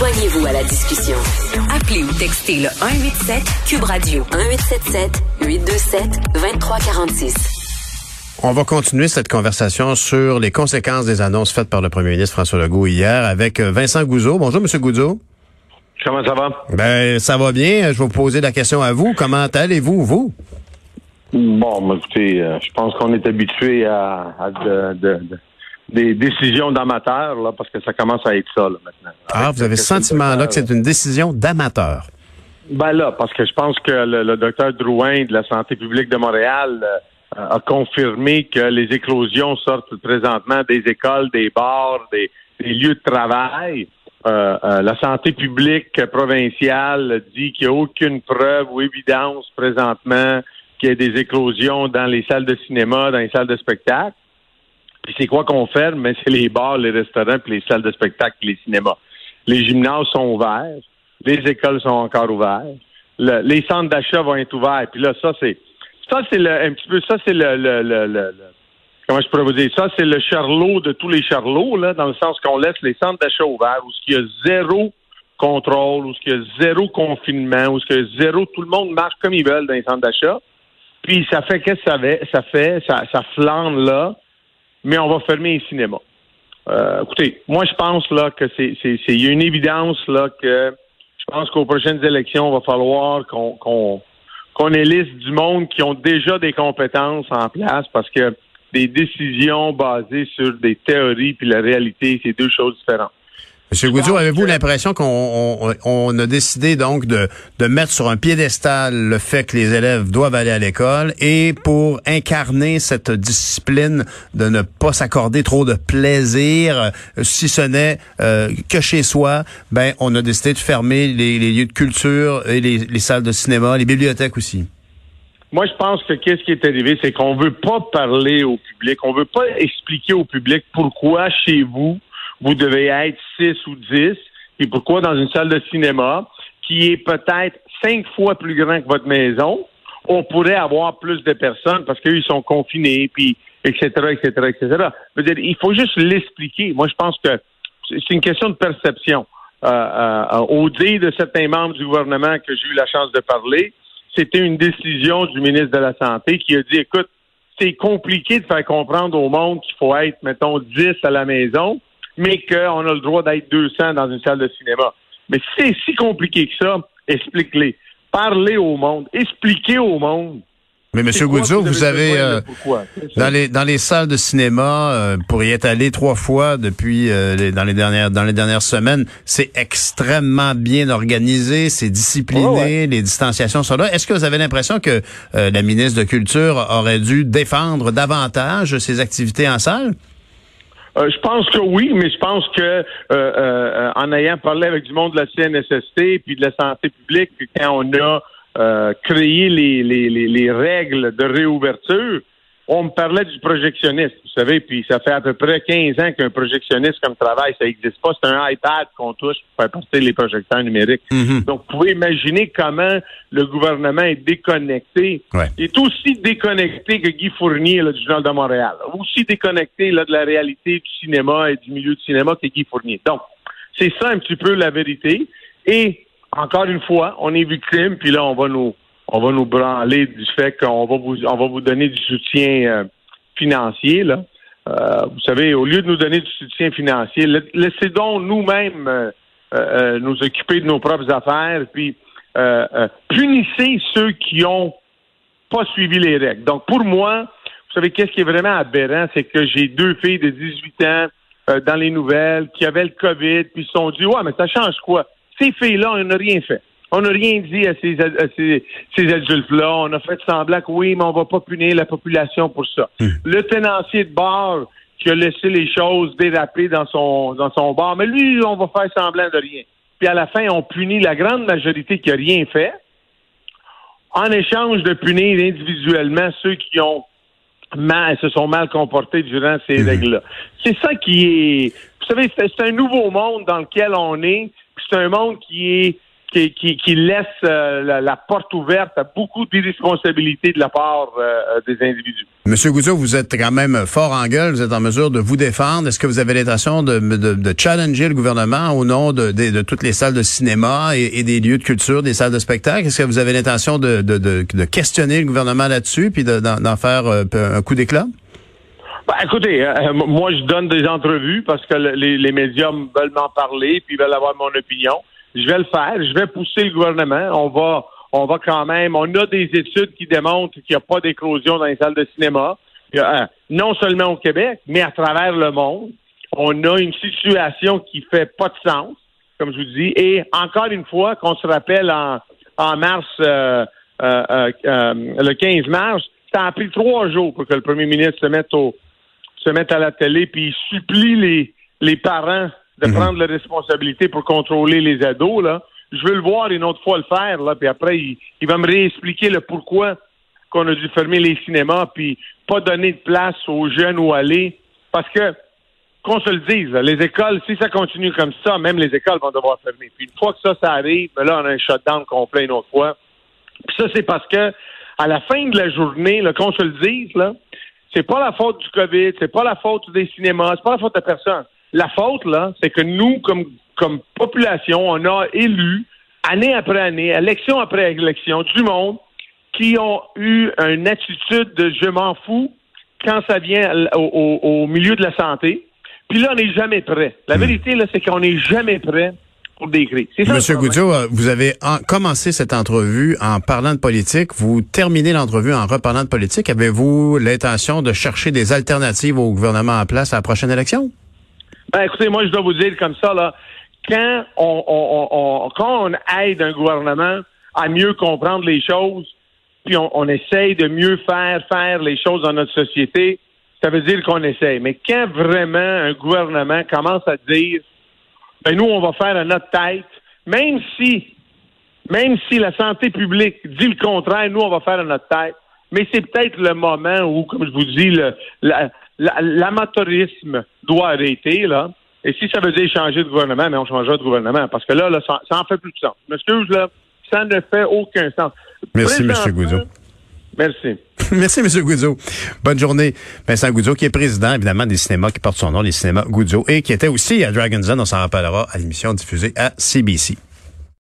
Joignez-vous à la discussion. Appelez ou textez le 187 Cube Radio 1877 827 2346. On va continuer cette conversation sur les conséquences des annonces faites par le premier ministre François Legault hier avec euh, Vincent Gouzeau. Bonjour, Monsieur Gouzeau. Comment ça va? Ben, ça va bien. Je vais vous poser la question à vous. Comment allez-vous, vous? Bon, écoutez, euh, je pense qu'on est habitué à, des décisions d'amateurs, là, parce que ça commence à être ça, là, maintenant. Ah, vous avez le sentiment, là, que c'est une décision d'amateur? Ben là, parce que je pense que le, docteur Drouin de la Santé publique de Montréal euh, a confirmé que les éclosions sortent présentement des écoles, des bars, des, lieux de travail. Euh, la santé publique provinciale dit qu'il n'y a aucune preuve ou évidence présentement qu'il y ait des éclosions dans les salles de cinéma, dans les salles de spectacle. Puis c'est quoi qu'on ferme? Mais c'est les bars, les restaurants, puis les salles de spectacle, les cinémas. Les gymnases sont ouverts, les écoles sont encore ouvertes, les centres d'achat vont être ouverts. Puis là, ça c'est ça c'est le un petit peu ça c'est le, le, le, comment je pourrais vous dire ça c'est le charlot de tous les charlots là dans le sens qu'on laisse les centres d'achat ouverts où il y a zéro contrôle où il y a zéro confinement où il y a zéro tout le monde marche comme ils veulent dans les centres d'achat puis ça fait qu'est-ce que ça fait? Ça fait, ça, là, mais on va fermer les cinémas. Euh, écoutez, moi je pense là que c'est, y a une évidence là que je pense qu'aux prochaines élections, il va falloir qu'on, qu'on, qu'on élise du monde qui ont déjà des compétences en place parce que des décisions basées sur des théories puis la réalité, c'est deux choses différentes. Monsieur Goudzou, avez-vous l'impression qu'on a décidé donc de, de mettre sur un piédestal le fait que les élèves doivent aller à l'école et pour incarner cette discipline de ne pas s'accorder trop de plaisir, euh, si ce n'est euh, que chez soi, ben on a décidé de fermer les, lieux de culture et les, les salles de cinéma, les bibliothèques aussi. Moi, je pense que qu'est-ce qui est arrivé, c'est qu'on veut pas parler au public, on veut pas expliquer au public pourquoi chez vous vous devez être 6 ou 10, et pourquoi dans une salle de cinéma qui est peut-être cinq fois plus grand que votre maison, on pourrait avoir plus de personnes parce qu'ils sont confinés, puis etc., etc., etc. dire, il faut juste l'expliquer. Moi, je pense que c'est une question de perception. Euh, euh, au dire de certains membres du gouvernement que j'ai eu la chance de parler, c'était une décision du ministre de la Santé qui a dit, écoute, c'est compliqué de faire comprendre au monde qu'il faut être, mettons, 10 à la maison, mais qu'on a le droit d'être 200 dans une salle de cinéma. Mais si c'est si compliqué que ça, explique-les. Parlez au monde. Expliquez au monde. Mais M. Goudzot, vous, avez, euh, dans les dans les salles de cinéma, euh, pour y être allé trois fois depuis euh, les, dans les dernières dans les dernières semaines, c'est extrêmement bien organisé, c'est discipliné, les distanciations sont là. Est-ce que vous avez l'impression que la ministre de Culture aurait dû défendre davantage ses activités en salle? Euh, je pense que oui, mais je pense que euh, euh, en ayant parlé avec du monde de la CNSST puis de la santé publique, quand on a créé les, les, les, règles de réouverture, on me parlait du projectionniste, vous savez, puis ça fait à peu près 15 ans qu'un projectionniste comme travail, ça n'existe pas. C'est un iPad qu'on touche pour faire passer les projecteurs numériques. Mm-hmm. Donc, vous pouvez imaginer comment le gouvernement est déconnecté. Il est aussi déconnecté que Guy Fournier du Journal de Montréal. Aussi déconnecté là, de la réalité du cinéma et du milieu du cinéma que Guy Fournier. Donc, c'est ça un petit peu la vérité. Et, encore une fois, on est victime, puis là, on va nous on va nous branler du fait qu'on va vous on va vous donner du soutien euh, financier là. Euh, vous savez, au lieu de nous donner du soutien financier, laissez donc nous-mêmes euh, nous occuper de nos propres affaires, puis punissez ceux qui ont pas suivi les règles. Donc pour moi, vous savez qu'est-ce qui est vraiment aberrant, c'est que j'ai deux filles de 18 ans dans les nouvelles qui avaient le COVID, puis se sont dit ouais mais ça change quoi? Ces filles-là, on n'a rien fait. On n'a rien dit à ces, ces, adultes-là. On a fait semblant que oui, mais on va pas punir la population pour ça. Hmm. Le tenancier de bar qui a laissé les choses déraper dans son, dans son bar, mais lui, on va faire semblant de rien. Puis à la fin, on punit la grande majorité qui a rien fait, en échange de punir individuellement ceux qui ont mal, se sont mal comportés durant ces hmm. règles-là. C'est ça qui est, vous savez, c'est un nouveau monde dans lequel on est. C'est un monde qui est qui, qui, laisse euh, la, porte ouverte à beaucoup d'irresponsabilités de la part euh, des individus. Monsieur Gouzeau, vous êtes quand même fort en gueule, vous êtes en mesure de vous défendre. Est-ce que vous avez l'intention de, de, challenger le gouvernement au nom de, de, toutes les salles de cinéma et, des lieux de culture, des salles de spectacle? Est-ce que vous avez l'intention de, questionner le gouvernement là-dessus puis d'en faire euh, un coup d'éclat? Ben, écoutez, moi je donne des entrevues parce que les, les médias veulent m'en parler puis veulent avoir mon opinion je vais le faire, je vais pousser le gouvernement. On va, on va quand même, on a des études qui démontrent qu'il n'y a pas d'éclosion dans les salles de cinéma. Euh, non seulement au Québec, mais à travers le monde. On a une situation qui fait pas de sens, comme je vous dis. Et encore une fois, qu'on se rappelle en, mars, euh, euh, le 15 mars, ça a pris trois jours pour que le premier ministre se mette au, se mette à la télé puis supplie les, les parents de mhm. prendre la responsabilité pour contrôler les ados, là. Je veux le voir une autre fois le faire, là, puis après, il, va me réexpliquer le pourquoi qu'on a dû fermer les cinémas, puis pas donner de place aux jeunes où aller. Parce que, qu'on se le dise, les écoles, si ça continue comme ça, même les écoles vont devoir fermer. Puis une fois que ça, ça arrive, ben là, on a un shutdown complet une autre fois. Puis ça, c'est parce que, à la fin de la journée, qu'on se le dise, là, c'est pas la faute du COVID, c'est pas la faute des cinémas, c'est pas la faute de personne. La faute, là, c'est que nous, comme, comme population, on a élu, année après année, élection après élection, du monde qui ont eu une attitude de je m'en fous quand ça vient au, milieu de la santé. Puis là, on n'est jamais prêt. La hmm. vérité, là, c'est qu'on n'est jamais prêt pour décrire. Monsieur Goudio, euh, vous avez commencé cette entrevue en parlant de politique. Vous terminez l'entrevue en reparlant de politique. Avez-vous l'intention de chercher des alternatives au gouvernement en place à la prochaine élection? Ben, écoutez, moi, je dois vous dire comme ça, là, quand on, on, on, quand on aide un gouvernement à mieux comprendre les choses, puis on, on, essaye de mieux faire faire les choses dans notre société, ça veut dire qu'on essaye. Mais quand vraiment un gouvernement commence à dire, ben nous, on va faire à notre tête, même si, même si la santé publique dit le contraire, nous, on va faire à notre tête. Mais c'est peut-être le moment où, comme je vous dis, le, l'amateurisme doit arrêter, là. Et si ça veut dire changer de gouvernement, mais on changera de gouvernement. Parce que là, là ça, ça en fait plus de sens. M'excuse, là, ça ne fait aucun sens. Merci, M. Gouzeau. Merci. Merci, M. Gouzeau. Bonne journée. Vincent Gouzeau, qui est président, évidemment, des cinémas qui portent son nom, les cinémas Gouzeau, et qui était aussi à Dragon's Den, on s'en rappellera, à l'émission diffusée à CBC.